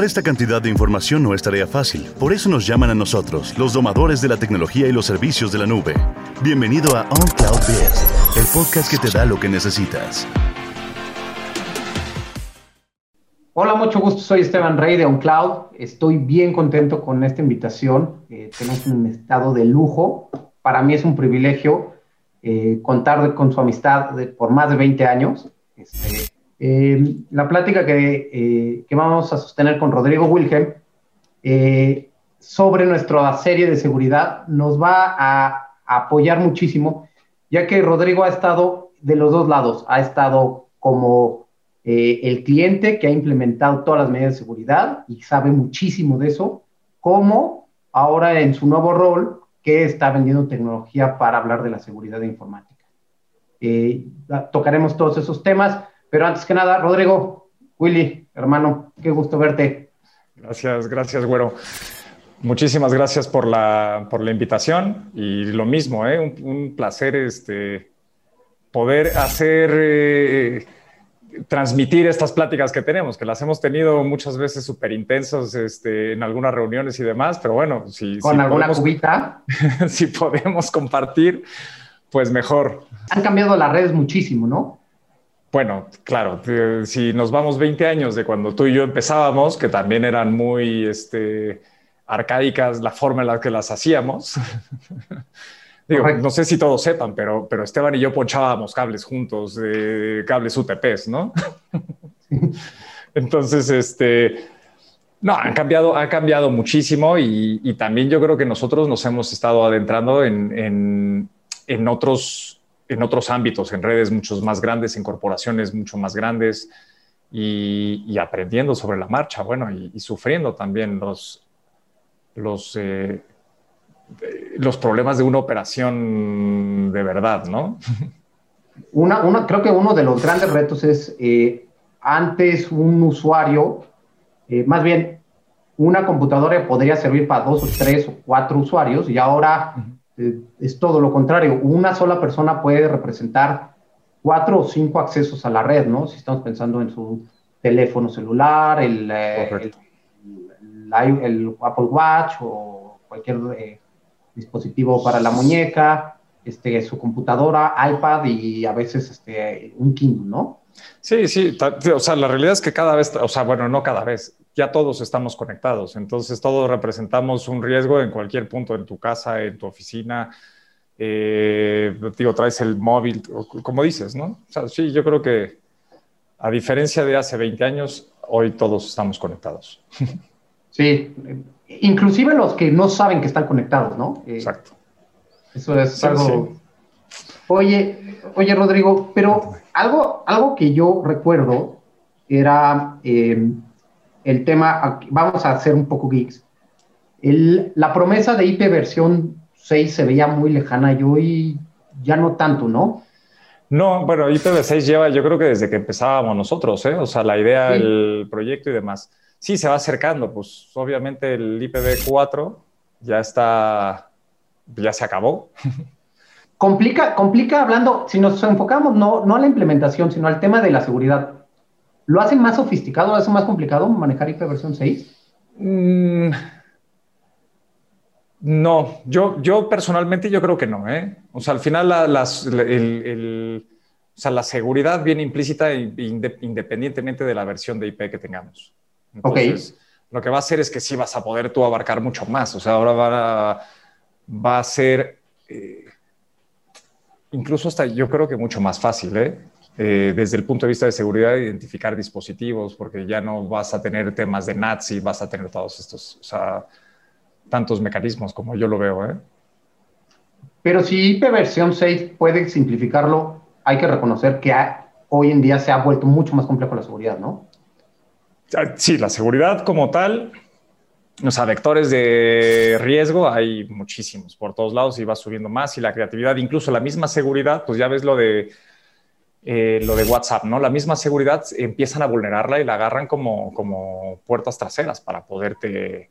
Controlar esta cantidad de información no es tarea fácil, por eso nos llaman a nosotros, los domadores de la tecnología y los servicios de la nube. Bienvenido a On Cloud el podcast que te da lo que necesitas. Hola, mucho gusto. Soy Esteban Rey de OnCloud. Estoy bien contento con esta invitación. Eh, tenemos un estado de lujo. Para mí es un privilegio eh, contar con su amistad por más de 20 años. Este, eh, la plática que, que, vamos a sostener con Rodrigo Wilhelm sobre nuestra serie de seguridad nos va a, a apoyar muchísimo, ya que Rodrigo ha estado de los dos lados. Ha estado como eh, el cliente que ha implementado todas las medidas de seguridad y sabe muchísimo de eso, como ahora en su nuevo rol que está vendiendo tecnología para hablar de la seguridad informática. Eh, tocaremos todos esos temas, pero antes que nada, Rodrigo, Willy, hermano, qué gusto verte. Gracias, gracias, güero. Muchísimas gracias por la, por la invitación y lo mismo, ¿eh? un, placer este, poder hacer transmitir estas pláticas que tenemos, que las hemos tenido muchas veces súper intensos este, en algunas reuniones y demás, pero bueno, si, con alguna cubita, si podemos compartir, pues mejor. Han cambiado las redes muchísimo, ¿no? Bueno, claro, si nos vamos 20 años de cuando tú y yo empezábamos, que también eran muy este, arcaicas la forma en la que las hacíamos, no sé si todos sepan, pero, pero Esteban y yo ponchábamos cables juntos, de cables UTPs, ¿no? Entonces, este, no, han cambiado, ha cambiado muchísimo y, también yo creo que nosotros nos hemos estado adentrando en, en, otros, en otros ámbitos, en redes mucho más grandes, en corporaciones mucho más grandes y, aprendiendo sobre la marcha, bueno, y, sufriendo también los, los, eh, los problemas de una operación de verdad, ¿no? Una, creo que uno de los grandes retos es, eh, antes un usuario, eh, más bien, una computadora podría servir para dos o tres o cuatro usuarios y ahora eh, es todo lo contrario. Una sola persona puede representar cuatro o cinco accesos a la red, ¿no? Si estamos pensando en su teléfono celular, el, el, el Apple Watch o cualquier dispositivo para la muñeca, este, su computadora, iPad y a veces este, un Kindle, ¿no? Sí, sí, o sea, la realidad es que cada vez, o sea, bueno, no cada vez, ya todos estamos conectados, entonces todos representamos un riesgo en cualquier punto, en tu casa, en tu oficina, eh, digo, traes el móvil, como dices, ¿no? O sea, sí, yo creo que a diferencia de hace 20 años, hoy todos estamos conectados. Sí, inclusive los que no saben que están conectados, ¿no? Eh, Exacto. Eso es algo... Oye, oye, Rodrigo, pero algo, algo que yo recuerdo era eh, el tema, vamos a hacer un poco geeks, la promesa de IP versión 6 se veía muy lejana y hoy ya no tanto, ¿no? No, bueno, IPv6 lleva, yo creo que desde que empezábamos nosotros, ¿eh? O sea, la idea, el proyecto y demás sí se va acercando, pues obviamente el IPv4 ya está, ya se acabó. Complica, complica hablando, si nos enfocamos no, no a la implementación, sino al tema de la seguridad, ¿lo hace más sofisticado, lo hace más complicado manejar IP versión 6? Mm, no, yo, yo personalmente yo creo que no. ¿eh? O sea, al final la, las, el, o sea, la seguridad viene implícita independientemente de la versión de IP que tengamos. Entonces, lo que va a hacer es que sí vas a poder tú abarcar mucho más. O sea, ahora va a, va a ser eh, incluso hasta yo creo que mucho más fácil, ¿eh? ¿Eh? desde el punto de vista de seguridad, identificar dispositivos, porque ya no vas a tener temas de Nazi, vas a tener todos estos, o sea, tantos mecanismos como yo lo veo. ¿eh? Pero si IP versión 6 puede simplificarlo, hay que reconocer que hoy en día se ha vuelto mucho más complejo la seguridad, ¿no? Ah, sí, la seguridad como tal, o sea, vectores de riesgo hay muchísimos por todos lados y va subiendo más y la creatividad, incluso la misma seguridad, pues ya ves lo de eh, lo de WhatsApp, ¿no? La misma seguridad empiezan a vulnerarla y la agarran como, como puertas traseras para poderte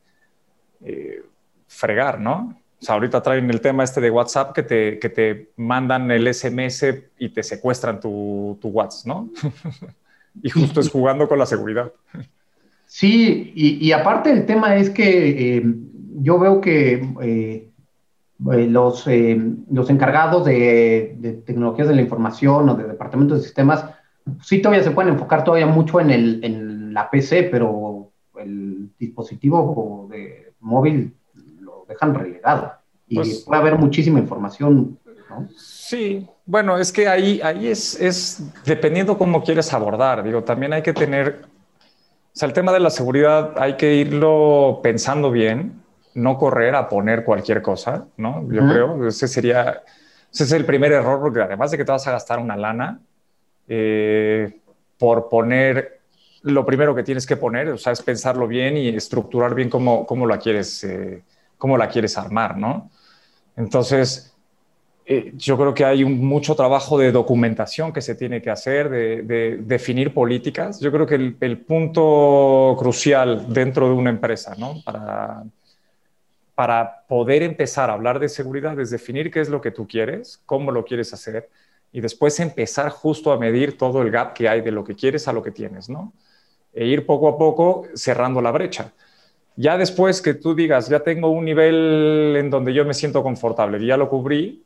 eh, fregar, ¿no? O sea, ahorita traen el tema este de WhatsApp que te, que te mandan el SMS y te secuestran tu, tu WhatsApp, ¿no? y justo es jugando con la seguridad. Sí, y, aparte el tema es que eh, yo veo que eh, eh, los, los encargados de, tecnologías de la información o de departamentos de sistemas, sí todavía se pueden enfocar todavía mucho en, el, en la PC, pero el dispositivo de móvil lo dejan relegado. Y pues puede haber muchísima información, ¿no? Sí, bueno, es que ahí, ahí es, es dependiendo cómo quieres abordar. Digo, también hay que tener o sea, el tema de la seguridad hay que irlo pensando bien, no correr a poner cualquier cosa, ¿no? Yo creo, ese sería, ese es el primer error, porque además de que te vas a gastar una lana, eh, por poner lo primero que tienes que poner, o sea, es pensarlo bien y estructurar bien cómo, cómo la quieres, eh, cómo la quieres armar, ¿no? Entonces, eh, yo creo que hay mucho trabajo de documentación que se tiene que hacer, de, definir políticas. Yo creo que el, punto crucial dentro de una empresa, ¿no? Para, para poder empezar a hablar de seguridad es definir qué es lo que tú quieres, cómo lo quieres hacer y después empezar justo a medir todo el gap que hay de lo que quieres a lo que tienes, ¿no? E ir poco a poco cerrando la brecha. Ya después que tú digas, ya tengo un nivel en donde yo me siento confortable, ya lo cubrí,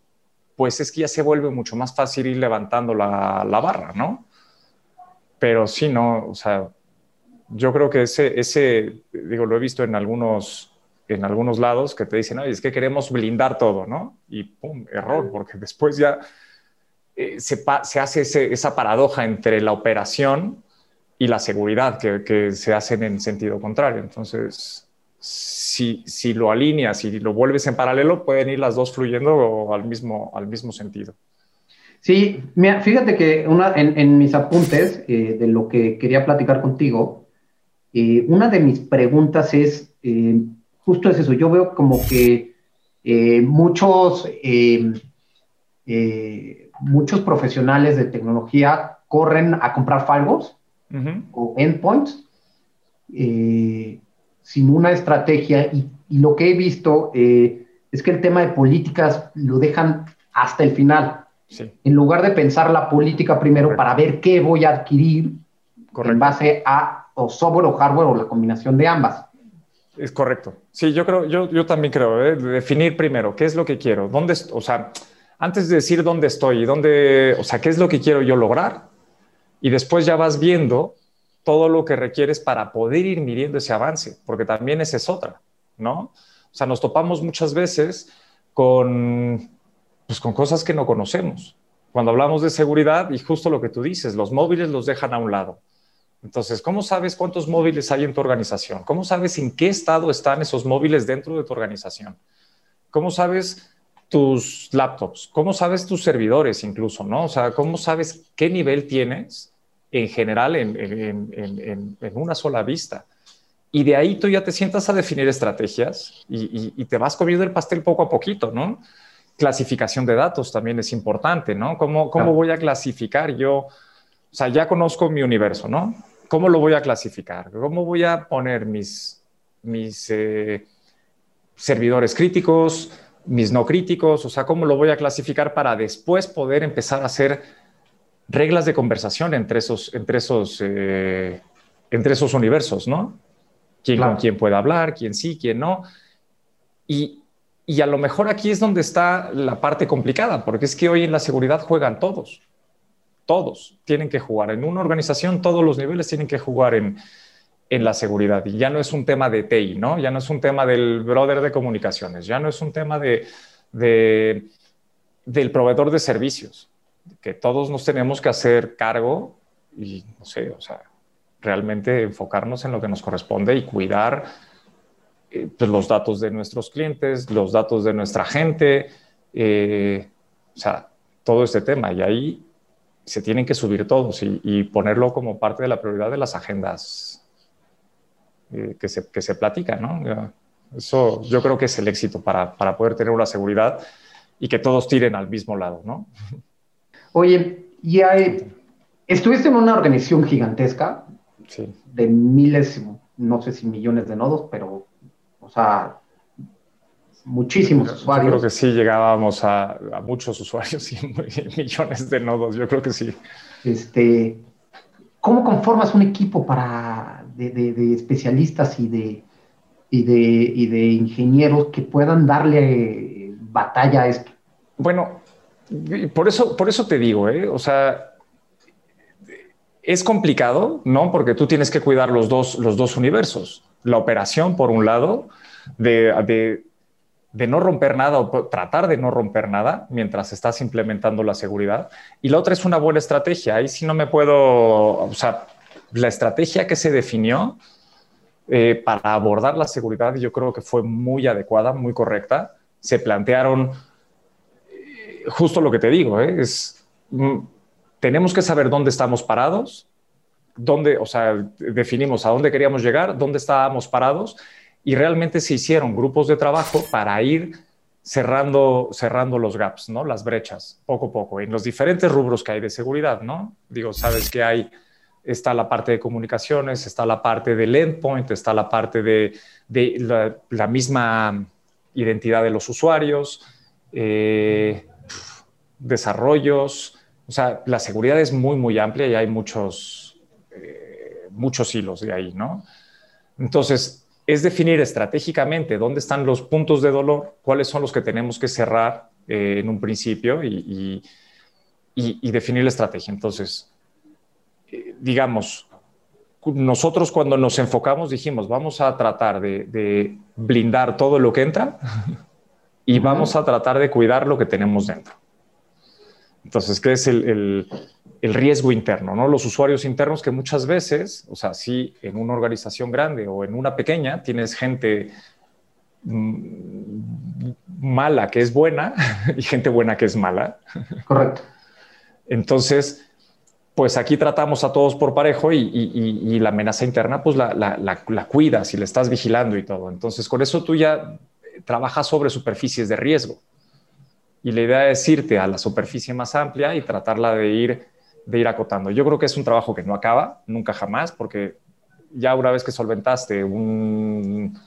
pues es que ya se vuelve mucho más fácil ir levantando la, barra, ¿no? Pero sí, no, o sea, yo creo que ese, ese, digo, lo he visto en algunos, en algunos lados que te dicen, oye, es que queremos blindar todo, ¿no? Y pum, error, porque después ya eh, se, se, hace esa paradoja entre la operación y la seguridad que, que se hacen en sentido contrario. Entonces, si, si, lo alineas y lo vuelves en paralelo, pueden ir las dos fluyendo al mismo, al mismo sentido. Sí, mira, fíjate que una, en, mis apuntes eh, de lo que quería platicar contigo, eh, una de mis preguntas es, eh, justo es eso, yo veo como que muchos, muchos profesionales de tecnología corren a comprar firewalls o endpoints sin una estrategia. Y, lo que he visto eh, es que el tema de políticas lo dejan hasta el final. En lugar de pensar la política primero para ver qué voy a adquirir en base a o software o hardware o la combinación de ambas. Es correcto. Sí, yo creo, yo, yo también creo, ¿eh? definir primero qué es lo que quiero, dónde, o sea, antes de decir dónde estoy y dónde, o sea, qué es lo que quiero yo lograr, y después ya vas viendo todo lo que requieres para poder ir midiendo ese avance, porque también esa es otra, ¿no? O sea, nos topamos muchas veces con, pues, con cosas que no conocemos. Cuando hablamos de seguridad, y justo lo que tú dices, los móviles los dejan a un lado. Entonces, ¿cómo sabes cuántos móviles hay en tu organización? ¿Cómo sabes en qué estado están esos móviles dentro de tu organización? ¿Cómo sabes tus laptops? ¿Cómo sabes tus servidores incluso? ¿no? O sea, ¿cómo sabes qué nivel tienes en general en, una sola vista. Y de ahí tú ya te sientas a definir estrategias y, te vas comiendo el pastel poco a poquito, ¿no? Clasificación de datos también es importante, ¿no? ¿Cómo, cómo voy a clasificar yo? O sea, ya conozco mi universo, ¿no? ¿Cómo lo voy a clasificar? ¿Cómo voy a poner mis, mis eh, servidores críticos, mis no críticos? O sea, ¿cómo lo voy a clasificar para después poder empezar a hacer reglas de conversación entre esos, entre esos, eh, entre esos universos, ¿no? ¿Quién con quién puede hablar, quién sí, quién no. Y, y a lo mejor aquí es donde está la parte complicada, porque es que hoy en la seguridad juegan todos. Todos tienen que jugar. En una organización, todos los niveles tienen que jugar en, en la seguridad. Y ya no es un tema de TI, ¿no? Ya no es un tema del brother de comunicaciones, ya no es un tema de, de del proveedor de servicios que todos nos tenemos que hacer cargo y, no sé, o sea, realmente enfocarnos en lo que nos corresponde y cuidar eh, pues, los datos de nuestros clientes, los datos de nuestra gente, eh, o sea, todo este tema. Y ahí se tienen que subir todos y, ponerlo como parte de la prioridad de las agendas eh, que, se, que se platican, ¿no? Eso yo creo que es el éxito para, para poder tener una seguridad y que todos tiren al mismo lado, ¿no? Oye, y hay, estuviste en una organización gigantesca de miles, no sé si millones de nodos, pero, o sea, muchísimos usuarios. Yo creo que sí llegábamos a, muchos usuarios y millones de nodos, yo creo que sí. Este, ¿Cómo conformas un equipo para de, especialistas y de, y de, y de ingenieros que puedan darle batalla a esto. Bueno, por eso, por eso te digo, ¿eh? o sea, es complicado, ¿no? Porque tú tienes que cuidar los dos, los dos universos. La operación, por un lado, de, de, no romper nada o tratar de no romper nada mientras estás implementando la seguridad. Y la otra es una buena estrategia. Ahí sí no me puedo, o sea, la estrategia que se definió eh, para abordar la seguridad yo creo que fue muy adecuada, muy correcta. Se plantearon eh, justo lo que te digo, ¿eh? es mm, tenemos que saber dónde estamos parados, dónde, o sea, definimos a dónde queríamos llegar, dónde estábamos parados y realmente se hicieron grupos de trabajo para ir cerrando, cerrando los gaps, ¿no? Las brechas, poco a poco, en los diferentes rubros que hay de seguridad, ¿no? Digo, sabes que hay, está la parte de comunicaciones, está la parte del endpoint, está la parte de, la, misma identidad de los usuarios, eh, desarrollos, o sea, la seguridad es muy, muy amplia y hay muchos, eh, muchos hilos de ahí, ¿no? Entonces, es definir estratégicamente dónde están los puntos de dolor, cuáles son los que tenemos que cerrar eh, en un principio y, definir la estrategia. Entonces, eh, digamos, nosotros cuando nos enfocamos dijimos, vamos a tratar de blindar todo lo que entra y vamos a tratar de cuidar lo que tenemos dentro. Entonces, ¿qué es el, riesgo interno? ¿no? Los usuarios internos que muchas veces, o sea, si en una organización grande o en una pequeña tienes gente mm, mala que es buena y gente buena que es mala. Correcto. Entonces, pues aquí tratamos a todos por parejo y, la amenaza interna, pues la, la, cuidas y la estás vigilando y todo. Entonces, con eso tú ya trabajas sobre superficies de riesgo. Y la idea es irte a la superficie más amplia y tratarla de ir, de ir acotando. Yo creo que es un trabajo que no acaba, nunca jamás, porque ya una vez que solventaste un,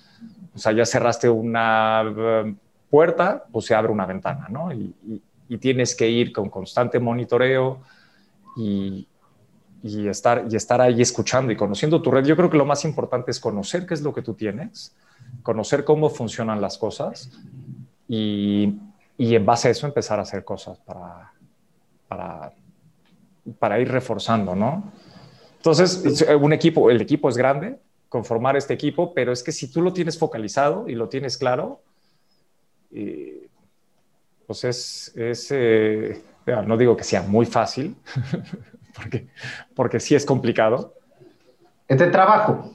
o sea, ya cerraste una eh, puerta, pues se abre una ventana, ¿no? Y, tienes que ir con constante monitoreo y, estar, y estar ahí escuchando y conociendo tu red. Yo creo que lo más importante es conocer qué es lo que tú tienes, conocer cómo funcionan las cosas y, en base a eso empezar a hacer cosas para, para ir reforzando, ¿no? Entonces, un equipo, el equipo es grande, conformar este equipo, pero es que si tú lo tienes focalizado y lo tienes claro, eh, pues es, es eh, no digo que sea muy fácil, porque, porque sí es complicado. Es de trabajo.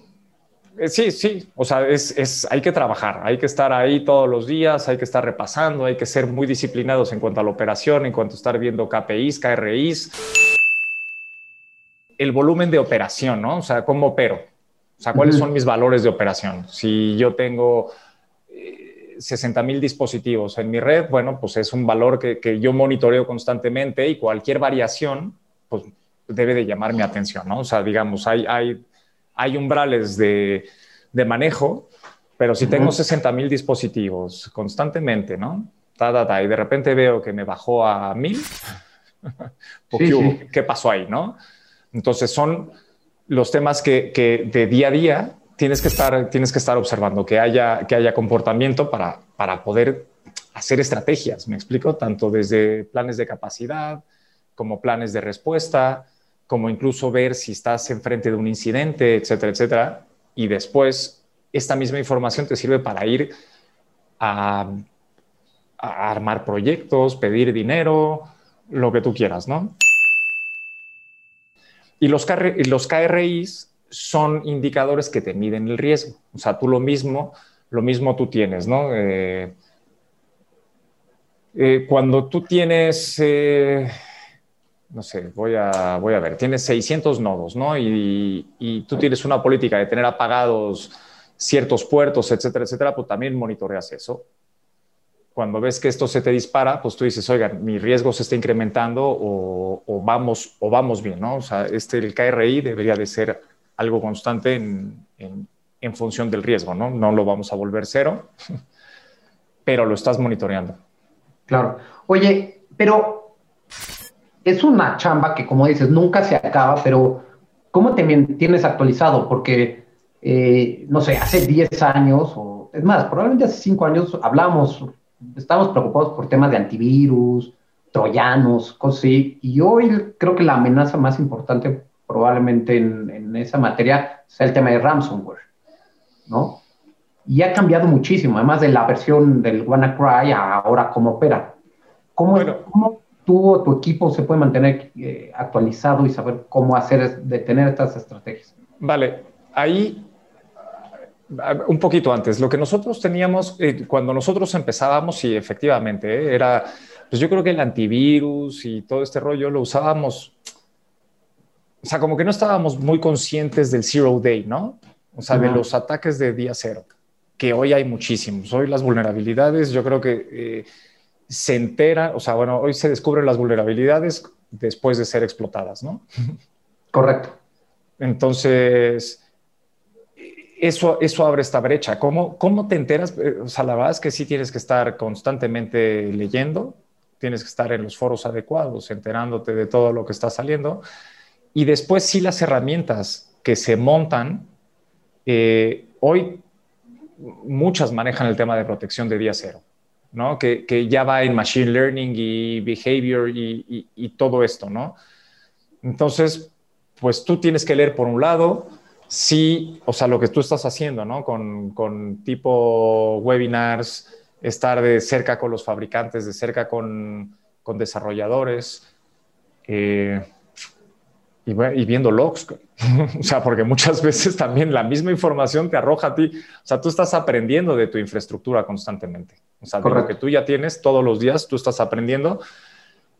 Eh, sí, sí, o sea, es, hay que trabajar, hay que estar ahí todos los días, hay que estar repasando, hay que ser muy disciplinados en cuanto a la operación, en cuanto a estar viendo KPIs, KRIs. El volumen de operación, ¿no? O sea, ¿cómo opero? O sea, ¿cuáles son mis valores de operación? Si yo tengo 60 eh, mil dispositivos en mi red, bueno, pues es un valor que, que, yo monitoreo constantemente y cualquier variación, pues debe de llamar mi atención, ¿no? O sea, digamos, hay, hay hay umbrales de, manejo, pero si tengo 60 mil dispositivos constantemente, ¿no? y de repente veo que me bajó a mil, ¿qué, pasó ahí, no? Entonces son los temas que, de día a día tienes que estar, tienes que estar observando, que haya, que haya comportamiento para, para poder hacer estrategias, me explico, tanto desde planes de capacidad como planes de respuesta, como incluso ver si estás enfrente de un incidente, etcétera, etcétera. Y después esta misma información te sirve para ir a, armar proyectos, pedir dinero, lo que tú quieras, ¿no? Y los, KRIs son indicadores que te miden el riesgo. O sea, tú lo mismo, lo mismo tú tienes, ¿no? Eh, eh, cuando tú tienes... Eh, no sé, voy a, voy a ver, tienes 600 nodos, ¿no? Y, y, tú tienes una política de tener apagados ciertos puertos, etcétera, etcétera, pues también monitoreas eso. Cuando ves que esto se te dispara, pues tú dices, oiga, mi riesgo se está incrementando o, vamos, o vamos bien, ¿no? O sea, este, el KRI debería de ser algo constante en, en, en función del riesgo, ¿no? No lo vamos a volver cero, pero lo estás monitoreando. Claro. Oye, pero es una chamba que, como dices, nunca se acaba, pero ¿cómo te tienes actualizado? Porque eh, no sé, hace 10 años, o es más, probablemente hace 5 años hablamos, estábamos preocupados por temas de antivirus, troyanos, cosas así, y hoy creo que la amenaza más importante probablemente en, en esa materia sea el tema de ransomware, ¿no? Y ha cambiado muchísimo, además de la versión del WannaCry a ahora cómo opera. ¿Cómo, ¿Cómo, tú o tu equipo se puede mantener eh, actualizado y saber cómo hacer, detener estas estrategias? Vale, ahí un poquito antes, lo que nosotros teníamos, eh, cuando nosotros empezábamos, y efectivamente, eh, era, pues yo creo que el antivirus y todo este rollo lo usábamos, o sea, como que no estábamos muy conscientes del zero day, ¿no? O sea, de los ataques de día cero, que hoy hay muchísimos. Hoy las vulnerabilidades, yo creo que eh, se entera, o sea, bueno, hoy se descubren las vulnerabilidades después de ser explotadas, ¿no? Correcto. Entonces, eso, eso abre esta brecha. ¿Cómo, ¿Cómo te enteras? Eh, o sea, la verdad es que sí tienes que estar constantemente leyendo, tienes que estar en los foros adecuados, enterándote de todo lo que está saliendo. Y después sí las herramientas que se montan, eh, hoy muchas manejan el tema de protección de día cero, ¿no? Que, que ya va en machine learning y behavior y, y, y todo esto, ¿no? Entonces, pues tú tienes que leer por un lado, sí, o sea, lo que tú estás haciendo, ¿no? Con, con, tipo webinars, estar de cerca con los fabricantes, de cerca con, con desarrolladores eh, y, y, viendo logs. o sea, porque muchas veces también la misma información te arroja a ti. O sea, tú estás aprendiendo de tu infraestructura constantemente. O sea, de lo que tú ya tienes todos los días, tú estás aprendiendo.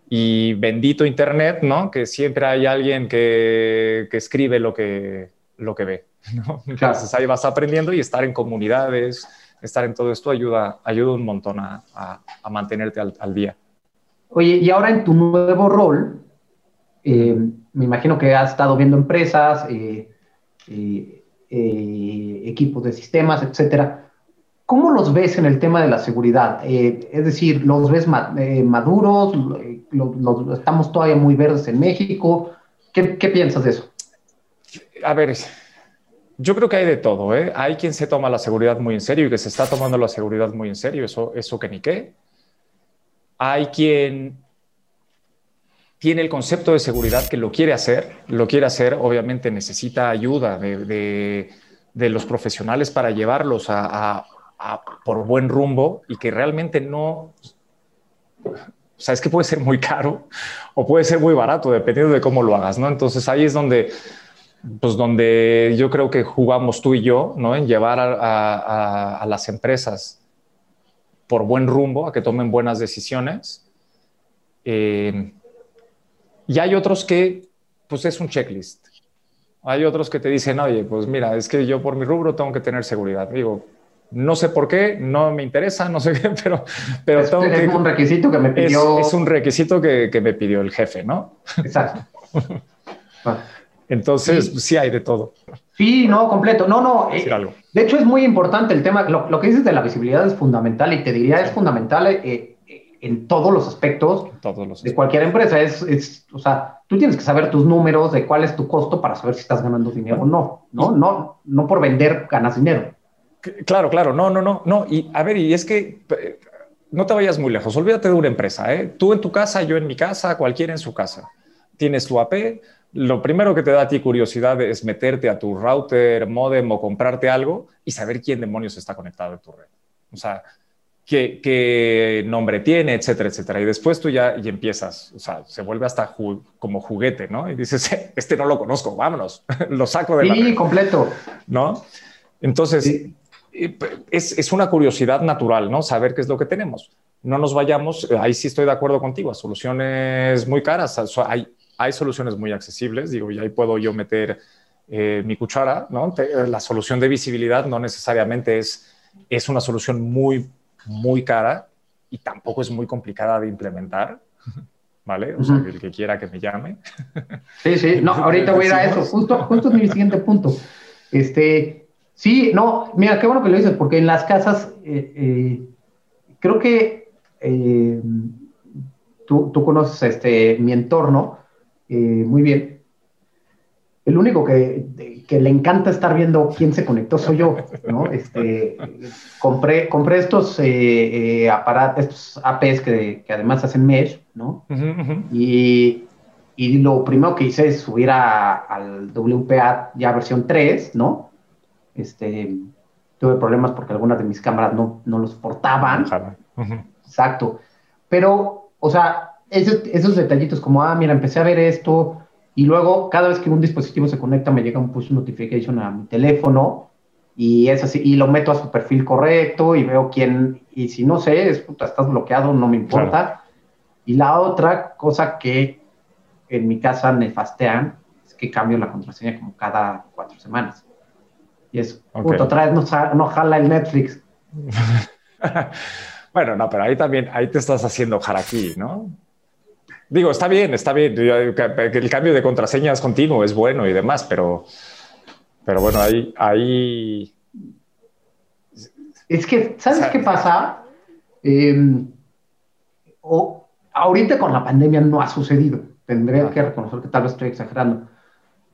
Y bendito Internet, ¿no? Que siempre hay alguien que, que escribe lo que, lo que ve. ¿no? Entonces ahí vas aprendiendo y estar en comunidades, estar en todo esto ayuda, ayuda un montón a, a, a mantenerte al, al, día. Oye, y ahora en tu nuevo rol, eh, me imagino que has estado viendo empresas, eh, eh, equipos de sistemas, etcétera. ¿Cómo los ves en el tema de la seguridad? es decir, ¿los ves ma maduros? Los, los, ¿Estamos todavía muy verdes en México? ¿Qué, ¿Qué piensas de eso? A ver, yo creo que hay de todo. ¿eh? Hay quien se toma la seguridad muy en serio y que se está tomando la seguridad muy en serio, eso, eso que ni qué. Hay quien tiene el concepto de seguridad que lo quiere hacer, lo quiere hacer, obviamente necesita ayuda de, de, de los profesionales para llevarlos a, a, a, por buen rumbo y que realmente no... O sea, es que puede ser muy caro o puede ser muy barato, dependiendo de cómo lo hagas, ¿no? Entonces ahí es donde pues donde yo creo que jugamos tú y yo, ¿no? En llevar a, a, a, las empresas por buen rumbo, a que tomen buenas decisiones. Eh, y hay otros que, pues es un checklist. Hay otros que te dicen, oye, pues mira, es que yo por mi rubro tengo que tener seguridad. Digo, no sé por qué, no me interesa, no sé qué, pero, pero es, tengo es que, un requisito que me pidió. Es, es un requisito que, que, me pidió el jefe, ¿no? Exacto. Entonces, sí. sí. hay de todo. Sí, no, completo. No, no. Eh, de hecho, es muy importante el tema. Lo, lo, que dices de la visibilidad es fundamental y te diría sí. es fundamental eh, en todos los aspectos en todos los de cualquier empresa. Es, es, o sea, tú tienes que saber tus números, de cuál es tu costo para saber si estás ganando dinero o no. No, no, no por vender ganas dinero. Claro, claro. No, no, no, no. Y a ver, y es que eh, no te vayas muy lejos. Olvídate de una empresa. ¿eh? Tú en tu casa, yo en mi casa, cualquiera en su casa. Tienes tu AP lo primero que te da a ti curiosidad es meterte a tu router, modem o comprarte algo y saber quién demonios está conectado a tu red. O sea, qué, qué nombre tiene, etcétera, etcétera. Y después tú ya y empiezas, o sea, se vuelve hasta ju como juguete, ¿no? Y dices, este no lo conozco, vámonos, lo saco de sí, la Sí, completo. ¿No? Entonces, sí. es, es una curiosidad natural, ¿no? Saber qué es lo que tenemos. No nos vayamos, ahí sí estoy de acuerdo contigo, a soluciones muy caras. Hay, hay soluciones muy accesibles, digo, y ahí puedo yo meter eh, mi cuchara, ¿no? La solución de visibilidad no necesariamente es, es una solución muy, muy cara y tampoco es muy complicada de implementar, ¿vale? O uh -huh. sea, el que quiera que me llame. Sí, sí, no, ahorita voy a ir a eso, justo, justo es mi siguiente punto. Este, sí, no, mira, qué bueno que lo dices, porque en las casas, eh, eh, creo que eh, tú, tú conoces este, mi entorno, eh, muy bien. El único que, que le encanta estar viendo quién se conectó soy yo, ¿no? Este, compré, compré estos eh, eh, aparatos, estos APs que, que, además hacen mesh, ¿no? Y, y, lo primero que hice es subir a, al WPA ya versión 3, ¿no? Este, tuve problemas porque algunas de mis cámaras no, no lo soportaban. Exacto. Pero, o sea, esos, esos detallitos como, ah, mira, empecé a ver esto, y luego, cada vez que un dispositivo se conecta, me llega un push notification a mi teléfono y es así, y lo meto a su perfil correcto y veo quién, y si no sé, es puta, estás bloqueado, no me importa. Y la otra cosa que en mi casa nefastean es que cambio la contraseña como cada cuatro semanas. Y es, puta, otra vez no, no jala el Netflix. bueno, no, pero ahí también, ahí te estás haciendo jaraki, ¿no? Digo, está bien, está bien. El cambio de contraseña es continuo, es bueno y demás, pero, pero bueno, ahí, ahí... Es que, ¿sabes qué pasa? Em, o, ahorita con la pandemia no ha sucedido. Tendré que reconocer que tal vez estoy exagerando.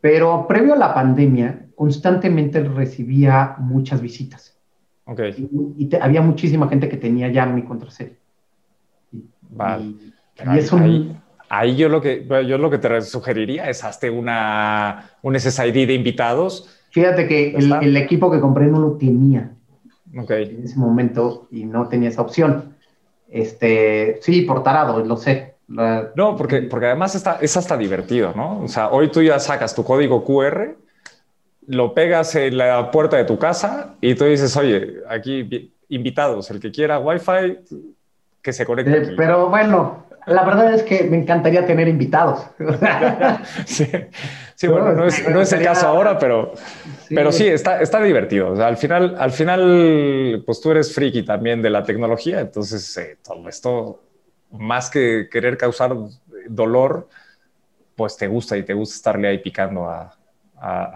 Pero previo a la pandemia, constantemente recibía muchas visitas. Okay. Y, había muchísima gente que tenía ya mi contraseña. Vale. Y, es un, Ahí yo lo que, yo lo que te sugeriría es hazte una, un SSID de invitados. Fíjate que el, equipo que compré no lo tenía en ese momento y no tenía esa opción. Este, sí, por tarado, lo sé. no, porque, porque además está, es hasta divertido, ¿no? O sea, hoy tú ya sacas tu código QR, lo pegas en la puerta de tu casa y tú dices, oye, aquí invitados, el que quiera Wi-Fi, que se conecte. Eh, pero bueno, la verdad es que me encantaría tener invitados. sí, bueno, no es, el caso ahora, pero sí, pero sí está, está divertido. al, final, al final, pues tú eres friki también de la tecnología, entonces eh, todo esto, más que querer causar dolor, pues te gusta y te gusta estarle ahí picando a,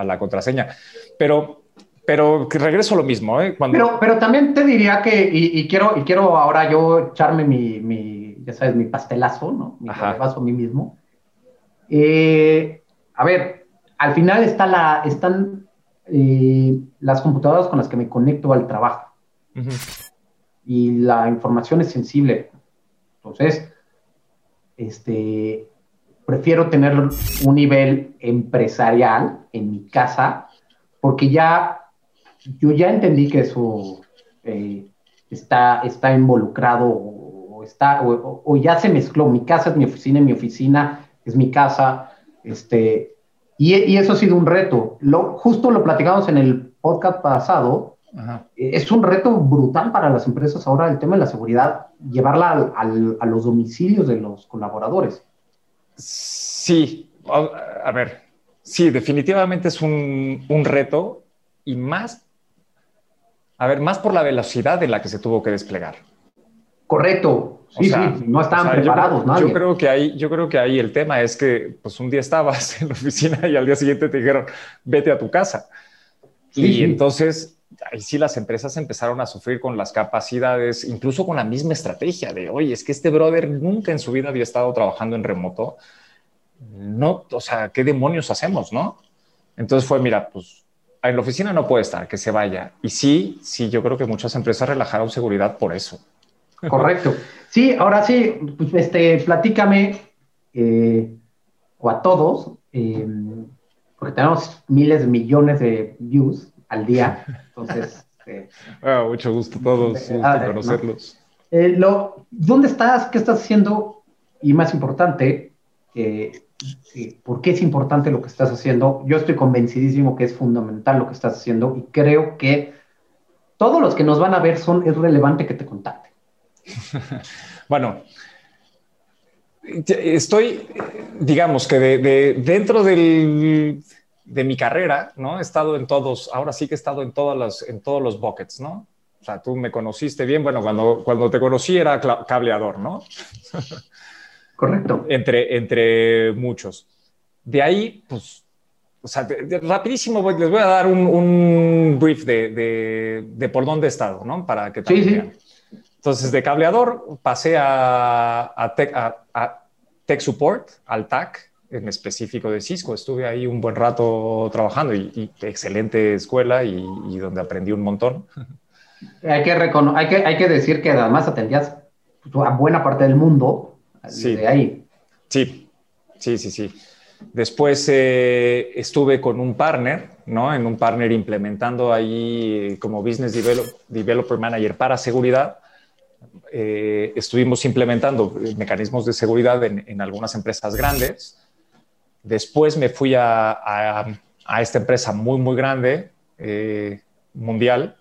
la contraseña. Pero, pero regreso a lo mismo. ¿eh? Pero, pero también te diría que, y, quiero, y quiero ahora yo echarme mi ya sabes, mi pastelazo, ¿no? Mi paso a mí mismo. Eh, a ver, al final está la, están eh, las computadoras con las que me conecto al trabajo. Y la información es sensible. Entonces, este, prefiero tener un nivel empresarial en mi casa, porque ya, yo ya entendí que eso eh, está, está involucrado está, o, ya se mezcló, mi casa es mi oficina mi oficina es mi casa, este, y, eso ha sido un reto. Lo, justo lo platicamos en el podcast pasado, es un reto brutal para las empresas ahora el tema de la seguridad, llevarla a los domicilios de los colaboradores. Sí, a, ver, sí, definitivamente es un, un reto y más, a ver, más por la velocidad en la que se tuvo que desplegar. Correcto. Sí, sí, no estaban preparados, yo, Yo creo que ahí, yo creo que ahí el tema es que, pues un día estabas en la oficina y al día siguiente te dijeron, vete a tu casa. y entonces ahí sí las empresas empezaron a sufrir con las capacidades, incluso con la misma estrategia de, oye, es que este brother nunca en su vida había estado trabajando en remoto. No, o sea, ¿qué demonios hacemos, no? Entonces fue, mira, pues en la oficina no puede estar, que se vaya. Y sí, sí, yo creo que muchas empresas relajaron seguridad por eso. Correcto. Sí, ahora sí, pues, este, platícame, eh, o a todos, eh, porque tenemos miles de millones de views al día, entonces... Ah, mucho gusto a todos, ah, conocerlos. Eh, lo, ¿Dónde estás? ¿Qué estás haciendo? Y más importante, ¿por qué es importante lo que estás haciendo? Yo estoy convencidísimo que es fundamental lo que estás haciendo y creo que todos los que nos van a ver son, es relevante que te contacten. bueno, estoy, digamos que de, dentro de mi carrera, ¿no? He estado en todos, ahora sí que he estado en, todas las, en todos los buckets, ¿no? O sea, tú me conociste bien, bueno, cuando, cuando te conocí era cableador, ¿no? Correcto. entre, entre muchos. De ahí, pues, o sea, rapidísimo les voy a dar un, brief de, por dónde he estado, ¿no? Para que también sí, entonces, de cableador pasé a, a, tech, Support, al TAC, en específico de Cisco. Estuve ahí un buen rato trabajando y, excelente escuela y, donde aprendí un montón. Hay que, hay, que, hay que decir que además atendías a buena parte del mundo sí. de ahí. Sí, sí, sí, sí. Después eh, estuve con un partner, ¿no? En un partner implementando ahí como Business Developer Manager para seguridad. Eh, estuvimos implementando mecanismos de seguridad en, algunas empresas grandes. Después me fui a, esta empresa muy, muy grande, eh, mundial,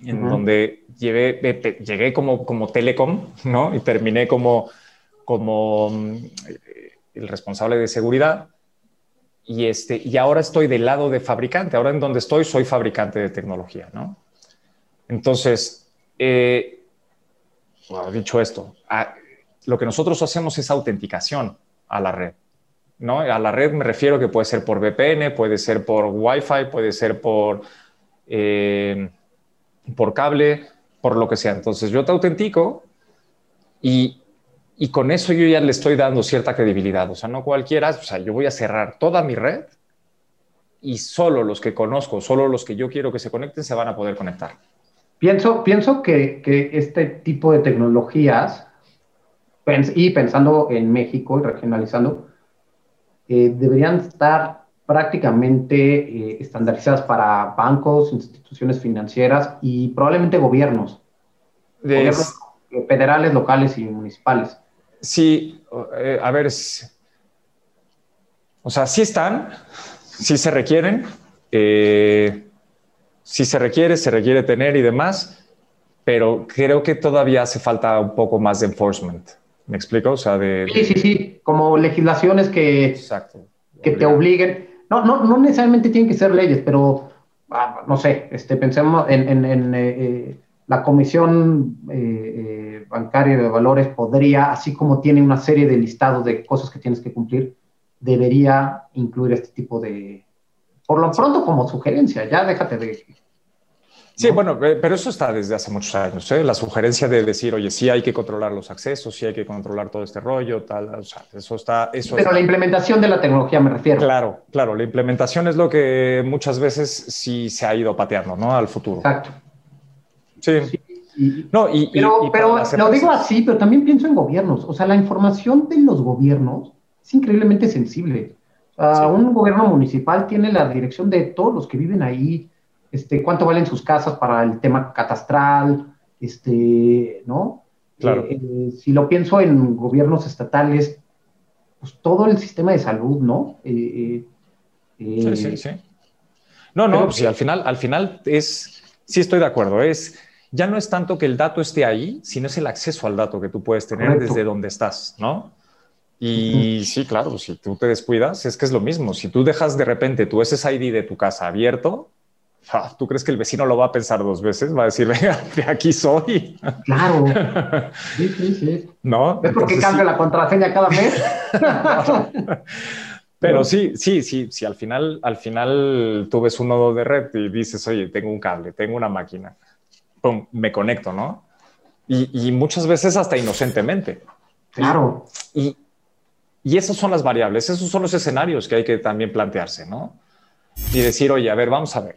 en donde llegué como, como telecom, ¿no? Y terminé como, como el responsable de seguridad. Y, este, y ahora estoy del lado de fabricante. Ahora en donde estoy soy fabricante de tecnología, ¿no? Entonces, eh, dicho esto, lo que nosotros hacemos es autenticación a la red. ¿no? A la red me refiero que puede ser por VPN, puede ser por Wi-Fi, puede ser por, eh, por cable, por lo que sea. Entonces yo te autentico y y con eso yo ya le estoy dando cierta credibilidad. O sea, no cualquiera, o sea, yo voy a cerrar toda mi red y solo los que conozco, solo los que yo quiero que se conecten se van a poder conectar. Pienso, pienso que, que este tipo de tecnologías, y pensando en México y regionalizando, eh, deberían estar prácticamente eh, estandarizadas para bancos, instituciones financieras y probablemente gobiernos. gobiernos federales, locales y municipales. Sí, eh, a ver, o sea, sí están, sí se requieren, eh, sí se requiere, se requiere tener y demás, pero creo que todavía hace falta un poco más de enforcement. ¿Me explico? O sea, de... Sí, sí, sí, como legislaciones que, que te obliguen. No, no, no necesariamente tienen que ser leyes, pero, ah, no sé, este, pensemos en, en, eh, la Comisión bancario de valores podría, así como tiene una serie de listados de cosas que tienes que cumplir, debería incluir este tipo de, por lo pronto como sugerencia, ya déjate de... Sí, bueno, pero eso está desde hace muchos años, ¿eh? la sugerencia de decir, oye, sí hay que controlar los accesos, sí hay que controlar todo este rollo, tal, o sea, eso está... Eso pero la implementación de la tecnología me refiero. Claro, claro, la implementación es lo que muchas veces sí se ha ido pateando, ¿no? Al futuro. Exacto. sí. sí no, y, pero, lo digo así, pero también pienso en gobiernos. O sea, la información de los gobiernos es increíblemente sensible. Un gobierno municipal tiene la dirección de todos los que viven ahí, este, cuánto valen sus casas para el tema catastral, este, ¿no? Claro. Eh, eh, si lo pienso en gobiernos estatales, pues todo el sistema de salud, ¿no? Eh, sí, sí, sí. No, no, pues, al final, al final es, sí estoy de acuerdo, es ya no es tanto que el dato esté ahí, sino es el acceso al dato que tú puedes tener desde donde estás, ¿no? Y sí, claro, si tú te descuidas, es que es lo mismo. Si tú dejas de repente tu SSID de tu casa abierto, ¿tú crees que el vecino lo va a pensar dos veces? Va a decir, venga, de aquí soy. Claro. Sí, sí, sí. ¿No? ¿Es porque cambia la contraseña cada mes? Pero sí, sí, sí, sí, al final, al final tú ves un nodo de red y dices, oye, tengo un cable, tengo una máquina me conecto, ¿no? Y, muchas veces hasta inocentemente. Claro. Y, y esas son las variables, esos son los escenarios que hay que también plantearse, ¿no? Y decir, oye, a ver, vamos a ver.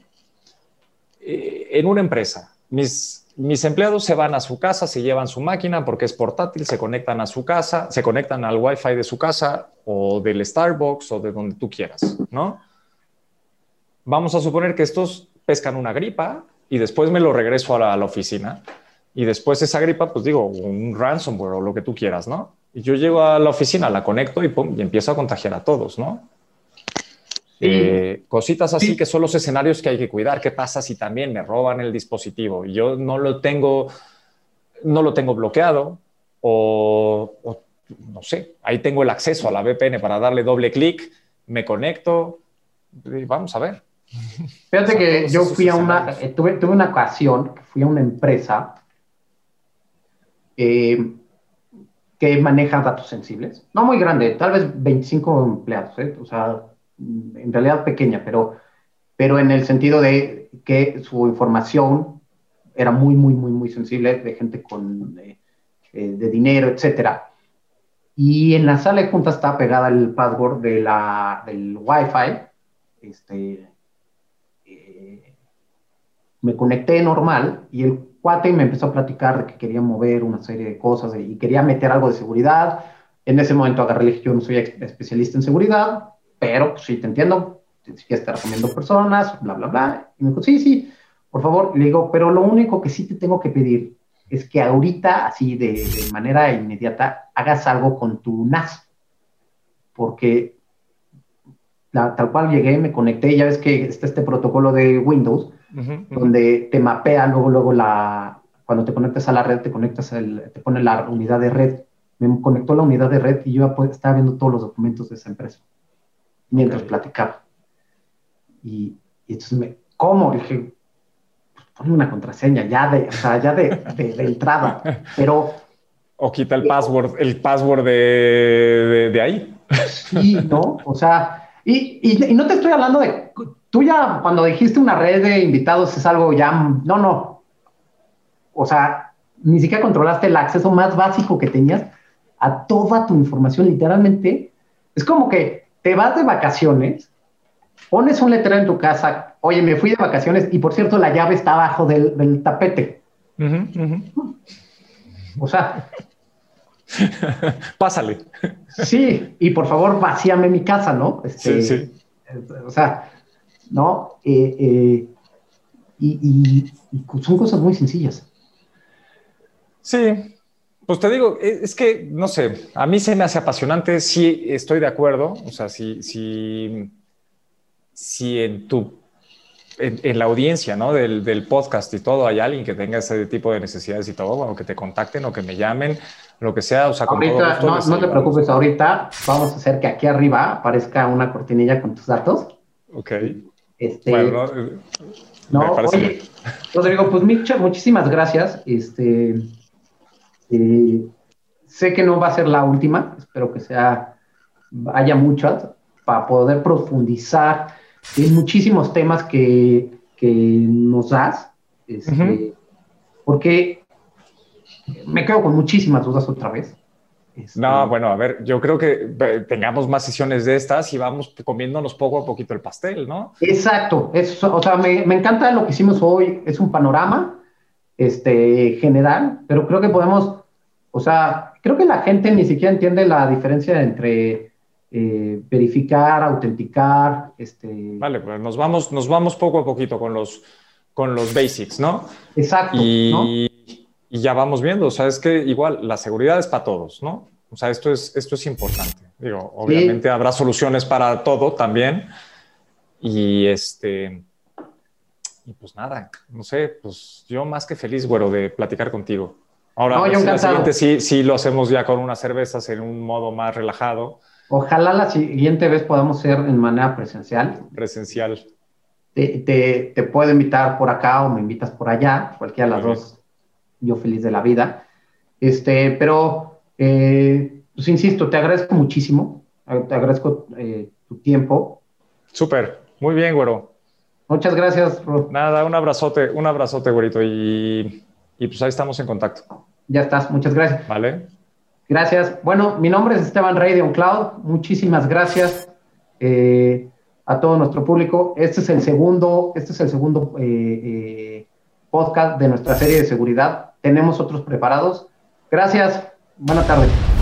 Eh, en una empresa, mis, mis empleados se van a su casa, se llevan su máquina porque es portátil, se conectan a su casa, se conectan al Wi-Fi de su casa o del Starbucks o de donde tú quieras, ¿no? Vamos a suponer que estos pescan una gripa y después me lo regreso a la, oficina y después esa gripa, pues digo, un ransomware o lo que tú quieras, ¿no? Y yo llego a la oficina, la conecto y, pum, y empiezo a contagiar a todos, ¿no? Eh, cositas así que son los escenarios que hay que cuidar. ¿Qué pasa si también me roban el dispositivo y yo no lo tengo, no lo tengo bloqueado o, no sé, ahí tengo el acceso a la VPN para darle doble clic, me conecto, y vamos a ver. Fíjate que yo fui a una, eh, tuve, tuve, una ocasión fui a una empresa eh, que maneja datos sensibles, no muy grande, tal vez 25 empleados, ¿eh? o sea, en realidad pequeña, pero, pero en el sentido de que su información era muy, muy, muy, muy sensible de gente con, de dinero, etcétera. Y en la sala de juntas estaba pegada el password de la, del Wi-Fi. Este, eh, me conecté normal y el cuate me empezó a platicar de que quería mover una serie de cosas y quería meter algo de seguridad. En ese momento agarré y yo no soy especialista en seguridad, pero pues, sí te entiendo, si quieres te recomiendo personas, bla, bla, bla. Y me dijo, sí, sí, por favor. Le digo, pero lo único que sí te tengo que pedir es que ahorita, así de, manera inmediata, hagas algo con tu NAS. Porque tal cual llegué, me conecté, ya ves que está este protocolo de Windows, donde te mapea luego, luego la, cuando te conectas a la red, te conectas, el, te pone la unidad de red. Me conectó la unidad de red y yo estaba viendo todos los documentos de esa empresa mientras platicaba. Y, y entonces me, ¿cómo? dije, ponme una contraseña ya de, o sea, ya de, de, entrada, pero... O quita el password, el password de, de, ahí. Sí, ¿no? O sea, y, y, no te estoy hablando de, tú ya cuando dijiste una red de invitados es algo ya, no, no. O sea, ni siquiera controlaste el acceso más básico que tenías a toda tu información, literalmente. Es como que te vas de vacaciones, pones un letrero en tu casa Oye, me fui de vacaciones y por cierto la llave está abajo del, tapete. O sea. Pásale. Sí, y por favor vacíame mi casa, ¿no? Este, sí, sí. O sea, ¿no? Eh, eh, y, son cosas muy sencillas. Sí, pues te digo, e, es que, no sé, a mí se me hace apasionante, sí estoy de acuerdo, o sea, si, si, si en tu en, la audiencia ¿no? del, del, podcast y todo, hay alguien que tenga ese tipo de necesidades y todo, bueno, que te contacten o que me llamen, lo que sea. O sea, ahorita, no, no te preocupes, ahorita vamos a hacer que aquí arriba aparezca una cortinilla con tus datos. Ok. Este, bueno, no, oye, Rodrigo, pues muchísimas gracias. Este, eh, sé que no va a ser la última, espero que sea, haya muchas, para poder profundizar hay muchísimos temas que, que nos das, este, porque me quedo con muchísimas dudas otra vez. Este, no, bueno, a ver, yo creo que tengamos más sesiones de estas y vamos comiéndonos poco a poquito el pastel, ¿no? Exacto, o sea, me, me, encanta lo que hicimos hoy, es un panorama este, general, pero creo que podemos, o sea, creo que la gente ni siquiera entiende la diferencia entre eh, verificar, autenticar. Este... Vale, pues nos vamos, nos vamos poco a poquito con los, con los basics, ¿no? Exacto. Y, ya vamos viendo, o sea, es que igual la seguridad es para todos, ¿no? O sea, esto es, esto es importante. Digo, obviamente habrá soluciones para todo también. Y este. Y pues nada, no sé, pues yo más que feliz, güero, de platicar contigo. Ahora, no, la siguiente sí, sí lo hacemos ya con unas cervezas en un modo más relajado. Ojalá la siguiente vez podamos ser en manera presencial. Presencial. Te, te, puedo invitar por acá o me invitas por allá, cualquiera de las dos, yo feliz de la vida. Este, pero, eh, pues insisto, te agradezco muchísimo, te agradezco eh, tu tiempo. Súper, muy bien, güero. Muchas gracias, Nada, un abrazote, un abrazote, güerito, y, y pues ahí estamos en contacto. Ya estás, muchas gracias. Vale. Gracias. Bueno, mi nombre es Esteban Rey de OnCloud. Muchísimas gracias eh, a todo nuestro público. Este es el segundo, este es el segundo eh, eh, podcast de nuestra serie de seguridad. Tenemos otros preparados. Gracias. Buenas tardes.